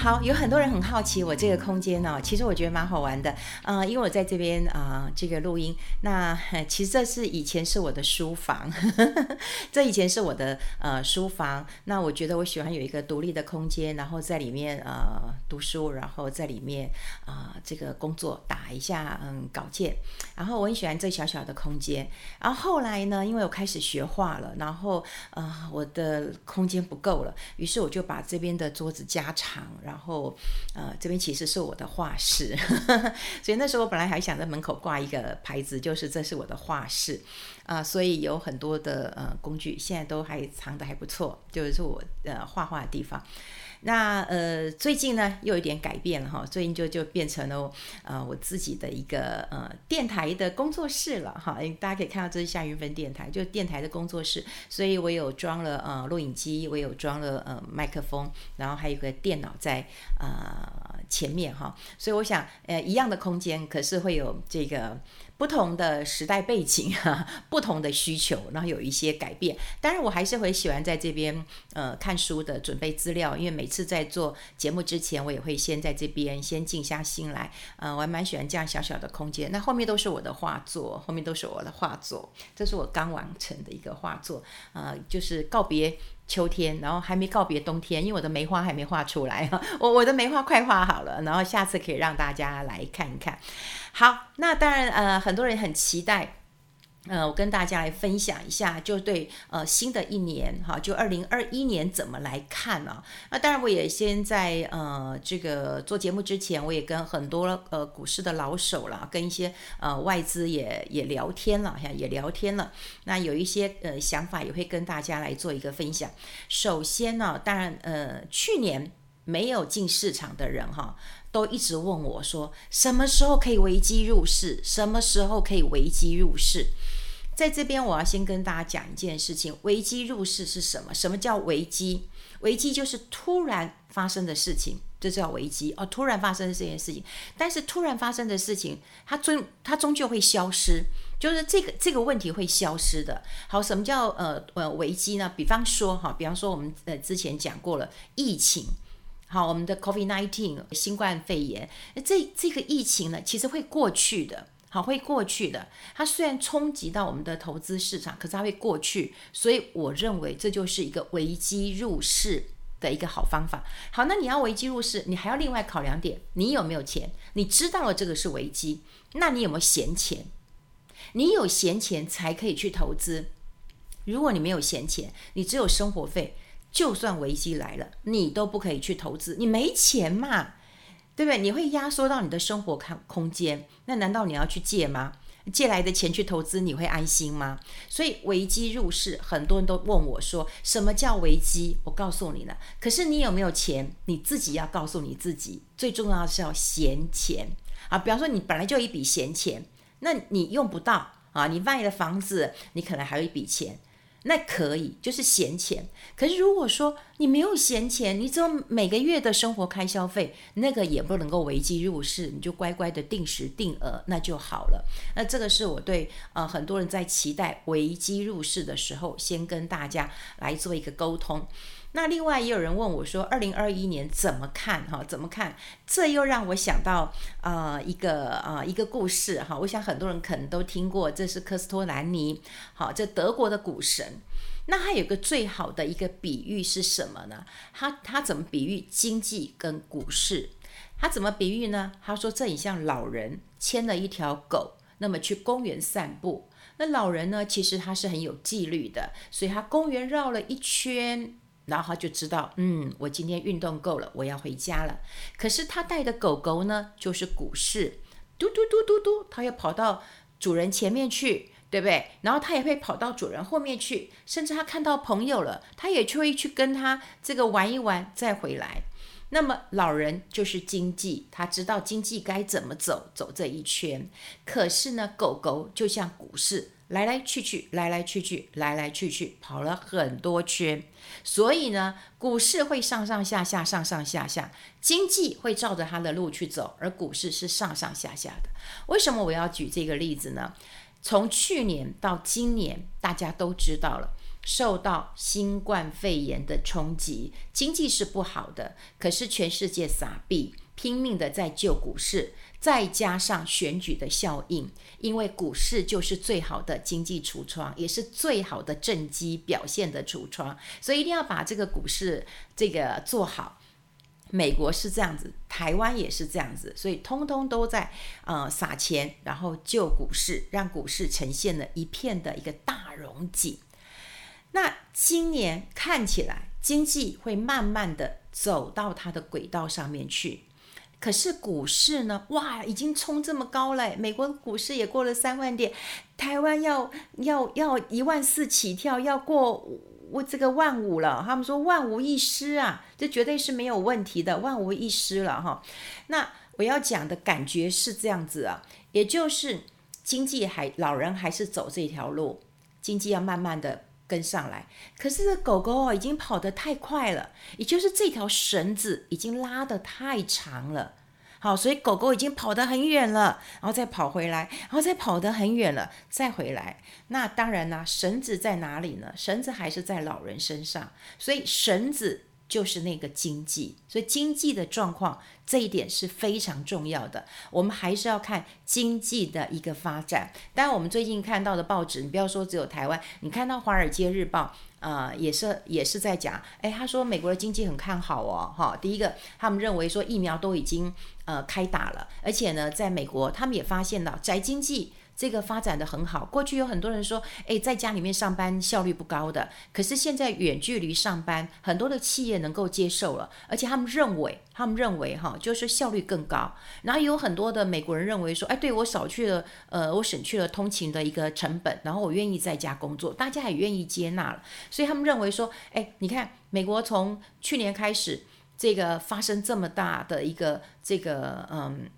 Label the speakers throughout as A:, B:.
A: 好，有很多人很好奇我这个空间呢、哦，其实我觉得蛮好玩的，呃，因为我在这边啊、这个录音，那其实这是以前是我的书房，呵 呵这以前是我的呃书房，那我觉得我喜欢有一个独立的空间，然后在里面呃读书，然后在里面啊、这个工作打一下嗯稿件，然后我很喜欢这小小的空间，然后后来呢，因为我开始学画了，然后呃我的空间不够了，于是我就把这边的桌子加长。然后，呃，这边其实是我的画室，所以那时候我本来还想在门口挂一个牌子，就是这是我的画室，啊、所以有很多的呃工具，现在都还藏的还不错，就是我呃画画的地方。那呃最近呢又有点改变了哈，最近就就变成了呃我自己的一个呃电台的工作室了哈，大家可以看到这是夏云芬电台，就电台的工作室，所以我有装了呃录影机，我有装了呃麦克风，然后还有个电脑在呃前面哈，所以我想呃一样的空间，可是会有这个。不同的时代背景哈，不同的需求，然后有一些改变。当然，我还是会喜欢在这边呃看书的，准备资料。因为每次在做节目之前，我也会先在这边先静下心来。呃，我还蛮喜欢这样小小的空间。那后面都是我的画作，后面都是我的画作。这是我刚完成的一个画作，呃，就是告别秋天，然后还没告别冬天，因为我的梅花还没画出来哈。我我的梅花快画好了，然后下次可以让大家来看一看。好，那当然，呃，很多人很期待，呃，我跟大家来分享一下，就对，呃，新的一年，哈，就二零二一年怎么来看呢？那当然，我也先在呃这个做节目之前，我也跟很多呃股市的老手啦，跟一些呃外资也也聊天了，哈，也聊天了。那有一些呃想法也会跟大家来做一个分享。首先呢，当然，呃，去年没有进市场的人，哈。都一直问我说，什么时候可以危机入市？什么时候可以危机入市？在这边，我要先跟大家讲一件事情：危机入市是什么？什么叫危机？危机就是突然发生的事情，这叫危机哦。突然发生的这件事情，但是突然发生的事情，它终它终究会消失，就是这个这个问题会消失的。好，什么叫呃呃危机呢？比方说哈，比方说我们呃之前讲过了疫情。好，我们的 COVID-19 新冠肺炎，这这个疫情呢，其实会过去的，好，会过去的。它虽然冲击到我们的投资市场，可是它会过去。所以我认为这就是一个危机入市的一个好方法。好，那你要危机入市，你还要另外考量点，你有没有钱？你知道了这个是危机，那你有没有闲钱？你有闲钱才可以去投资。如果你没有闲钱，你只有生活费。就算危机来了，你都不可以去投资，你没钱嘛，对不对？你会压缩到你的生活空空间，那难道你要去借吗？借来的钱去投资，你会安心吗？所以危机入市，很多人都问我说，什么叫危机？我告诉你了，可是你有没有钱？你自己要告诉你自己，最重要的是要闲钱啊。比方说，你本来就有一笔闲钱，那你用不到啊，你卖了房子，你可能还有一笔钱。那可以，就是闲钱。可是如果说你没有闲钱，你只有每个月的生活开销费，那个也不能够危机入市，你就乖乖的定时定额，那就好了。那这个是我对呃很多人在期待危机入市的时候，先跟大家来做一个沟通。那另外也有人问我说，二零二一年怎么看？哈，怎么看？这又让我想到啊、呃、一个啊、呃、一个故事哈。我想很多人可能都听过，这是科斯托兰尼，好，这德国的股神。那他有个最好的一个比喻是什么呢？他他怎么比喻经济跟股市？他怎么比喻呢？他说这很像老人牵了一条狗，那么去公园散步。那老人呢，其实他是很有纪律的，所以他公园绕了一圈。然后他就知道，嗯，我今天运动够了，我要回家了。可是他带的狗狗呢，就是股市，嘟嘟嘟嘟嘟，他要跑到主人前面去，对不对？然后他也会跑到主人后面去，甚至他看到朋友了，他也就会去跟他这个玩一玩，再回来。那么老人就是经济，他知道经济该怎么走，走这一圈。可是呢，狗狗就像股市。来来去去，来来去去，来来去去，跑了很多圈，所以呢，股市会上上下下，上上下下，经济会照着它的路去走，而股市是上上下下的。为什么我要举这个例子呢？从去年到今年，大家都知道了，受到新冠肺炎的冲击，经济是不好的，可是全世界撒币，拼命的在救股市。再加上选举的效应，因为股市就是最好的经济橱窗，也是最好的政绩表现的橱窗，所以一定要把这个股市这个做好。美国是这样子，台湾也是这样子，所以通通都在呃撒钱，然后救股市，让股市呈现了一片的一个大荣景。那今年看起来经济会慢慢的走到它的轨道上面去。可是股市呢？哇，已经冲这么高了！美国股市也过了三万点，台湾要要要一万四起跳，要过我这个万五了。他们说万无一失啊，这绝对是没有问题的，万无一失了哈。那我要讲的感觉是这样子啊，也就是经济还老人还是走这条路，经济要慢慢的跟上来。可是狗狗哦，已经跑得太快了，也就是这条绳子已经拉得太长了。好，所以狗狗已经跑得很远了，然后再跑回来，然后再跑得很远了，再回来。那当然呢，绳子在哪里呢？绳子还是在老人身上，所以绳子就是那个经济。所以经济的状况，这一点是非常重要的。我们还是要看经济的一个发展。当然，我们最近看到的报纸，你不要说只有台湾，你看到《华尔街日报》。呃，也是也是在讲，哎，他说美国的经济很看好哦，哈，第一个，他们认为说疫苗都已经呃开打了，而且呢，在美国他们也发现了宅经济。这个发展得很好。过去有很多人说，哎，在家里面上班效率不高的，可是现在远距离上班，很多的企业能够接受了，而且他们认为，他们认为哈，就是效率更高。然后有很多的美国人认为说，哎，对我少去了，呃，我省去了通勤的一个成本，然后我愿意在家工作，大家也愿意接纳了。所以他们认为说，哎，你看美国从去年开始，这个发生这么大的一个这个嗯。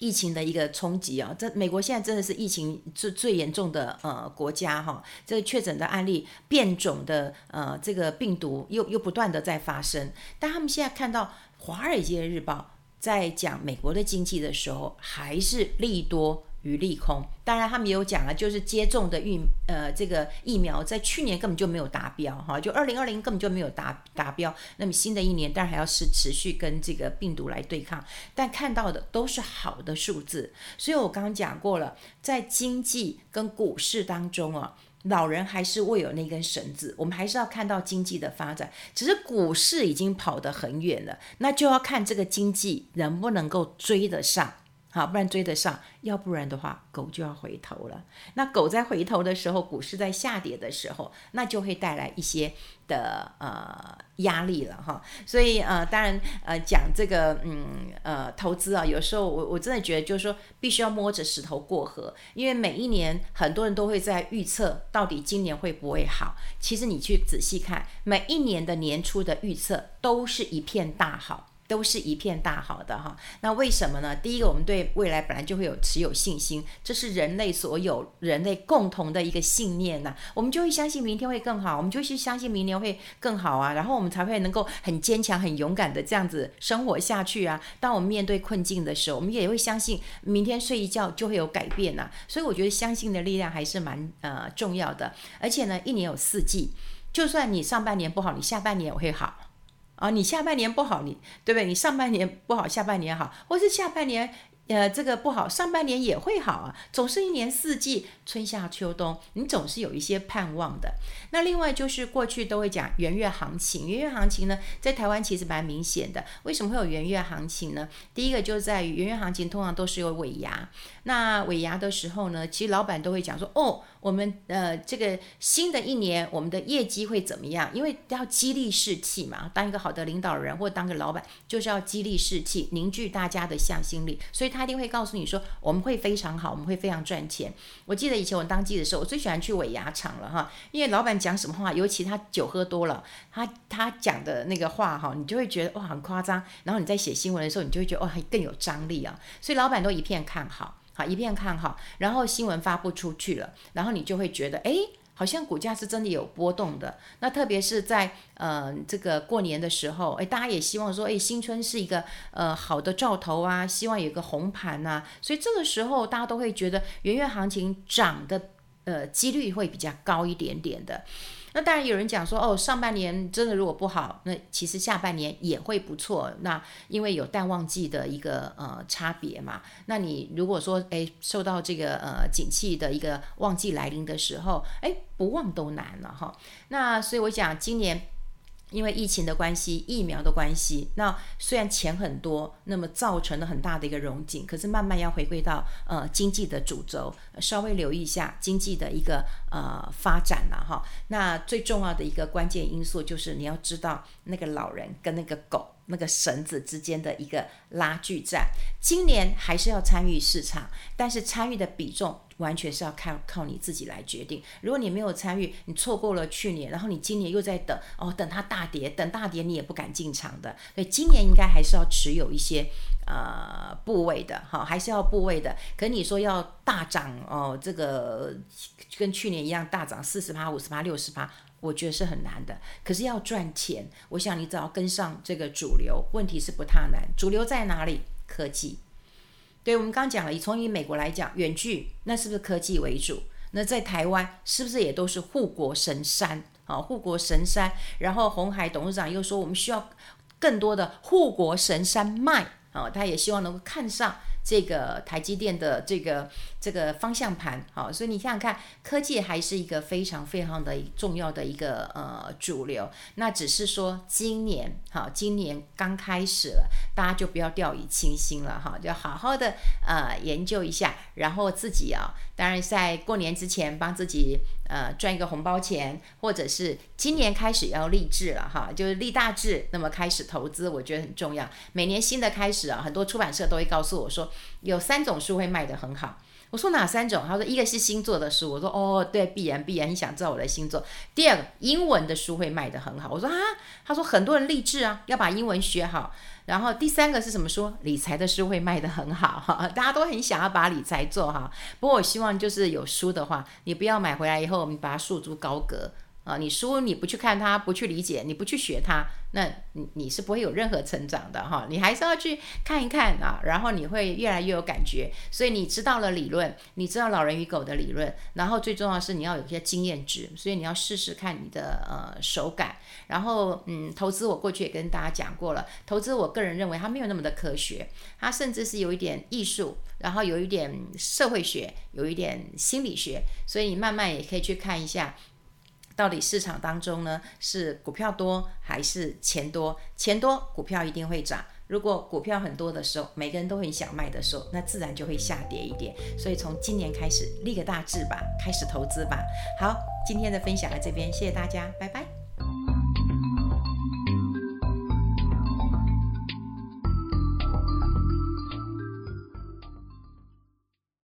A: 疫情的一个冲击啊，这美国现在真的是疫情最最严重的呃国家哈，这个确诊的案例变种的呃这个病毒又又不断的在发生，但他们现在看到《华尔街日报》在讲美国的经济的时候，还是利多。与利空，当然他们也有讲了，就是接种的疫呃这个疫苗在去年根本就没有达标哈，就二零二零根本就没有达达标。那么新的一年当然还要是持续跟这个病毒来对抗，但看到的都是好的数字。所以我刚刚讲过了，在经济跟股市当中啊，老人还是握有那根绳子，我们还是要看到经济的发展。只是股市已经跑得很远了，那就要看这个经济能不能够追得上。好，不然追得上，要不然的话，狗就要回头了。那狗在回头的时候，股市在下跌的时候，那就会带来一些的呃压力了哈。所以呃，当然呃讲这个嗯呃投资啊，有时候我我真的觉得就是说，必须要摸着石头过河，因为每一年很多人都会在预测到底今年会不会好。其实你去仔细看，每一年的年初的预测都是一片大好。都是一片大好的哈，那为什么呢？第一个，我们对未来本来就会有持有信心，这是人类所有人类共同的一个信念呐，我们就会相信明天会更好，我们就去相信明年会更好啊，然后我们才会能够很坚强、很勇敢的这样子生活下去啊。当我们面对困境的时候，我们也会相信明天睡一觉就会有改变呐。所以我觉得相信的力量还是蛮呃重要的，而且呢，一年有四季，就算你上半年不好，你下半年也会好。啊，你下半年不好，你对不对？你上半年不好，下半年好，或是下半年。呃，这个不好，上半年也会好啊，总是一年四季，春夏秋冬，你总是有一些盼望的。那另外就是过去都会讲元月行情，元月行情呢，在台湾其实蛮明显的。为什么会有元月行情呢？第一个就在于元月行情通常都是有尾牙，那尾牙的时候呢，其实老板都会讲说，哦，我们呃这个新的一年我们的业绩会怎么样？因为要激励士气嘛，当一个好的领导人或当个老板，就是要激励士气，凝聚大家的向心力，所以他。他一定会告诉你说，我们会非常好，我们会非常赚钱。我记得以前我当记者的时候，我最喜欢去尾牙场了哈，因为老板讲什么话，尤其他酒喝多了，他他讲的那个话哈，你就会觉得哇很夸张。然后你在写新闻的时候，你就会觉得哇更有张力啊。所以老板都一片看好，好一片看好。然后新闻发布出去了，然后你就会觉得哎。好像股价是真的有波动的，那特别是在呃这个过年的时候，哎，大家也希望说，哎，新春是一个呃好的兆头啊，希望有个红盘呐，所以这个时候大家都会觉得元月行情涨的呃几率会比较高一点点的。那当然有人讲说，哦，上半年真的如果不好，那其实下半年也会不错。那因为有淡旺季的一个呃差别嘛。那你如果说哎受到这个呃景气的一个旺季来临的时候，哎不旺都难了哈。那所以我想今年。因为疫情的关系，疫苗的关系，那虽然钱很多，那么造成了很大的一个融景，可是慢慢要回归到呃经济的主轴，稍微留意一下经济的一个呃发展了哈。那最重要的一个关键因素就是你要知道那个老人跟那个狗那个绳子之间的一个拉锯战。今年还是要参与市场，但是参与的比重。完全是要靠靠你自己来决定。如果你没有参与，你错过了去年，然后你今年又在等哦，等它大跌，等大跌你也不敢进场的。所以今年应该还是要持有一些呃部位的，哈，还是要部位的。可你说要大涨哦，这个跟去年一样大涨四十趴、五十趴、六十趴，我觉得是很难的。可是要赚钱，我想你只要跟上这个主流，问题是不太难。主流在哪里？科技。对，我们刚讲了，以从以美国来讲，远距那是不是科技为主？那在台湾是不是也都是护国神山？啊，护国神山。然后鸿海董事长又说，我们需要更多的护国神山脉啊，他也希望能够看上。这个台积电的这个这个方向盘，好，所以你想想看，科技还是一个非常非常的重要的一个呃主流。那只是说今年，好，今年刚开始了，大家就不要掉以轻心了哈，就好好的呃研究一下，然后自己啊，当然在过年之前帮自己呃赚一个红包钱，或者是今年开始要立志了哈，就是立大志，那么开始投资，我觉得很重要。每年新的开始啊，很多出版社都会告诉我说。有三种书会卖得很好，我说哪三种？他说一个是星座的书，我说哦对，必然必然，你想知道我的星座。第二个英文的书会卖得很好，我说啊，他说很多人励志啊，要把英文学好。然后第三个是什么说？理财的书会卖得很好哈，大家都很想要把理财做好。不过我希望就是有书的话，你不要买回来以后，你把它束之高阁。啊，你书你不去看它，不去理解，你不去学它，那你你是不会有任何成长的哈。你还是要去看一看啊，然后你会越来越有感觉。所以你知道了理论，你知道老人与狗的理论，然后最重要是你要有一些经验值，所以你要试试看你的呃手感。然后嗯，投资我过去也跟大家讲过了，投资我个人认为它没有那么的科学，它甚至是有一点艺术，然后有一点社会学，有一点心理学，所以你慢慢也可以去看一下。到底市场当中呢，是股票多还是钱多？钱多股票一定会涨。如果股票很多的时候，每个人都很想卖的时候，那自然就会下跌一点。所以从今年开始立个大志吧，开始投资吧。好，今天的分享到这边，谢谢大家，拜拜。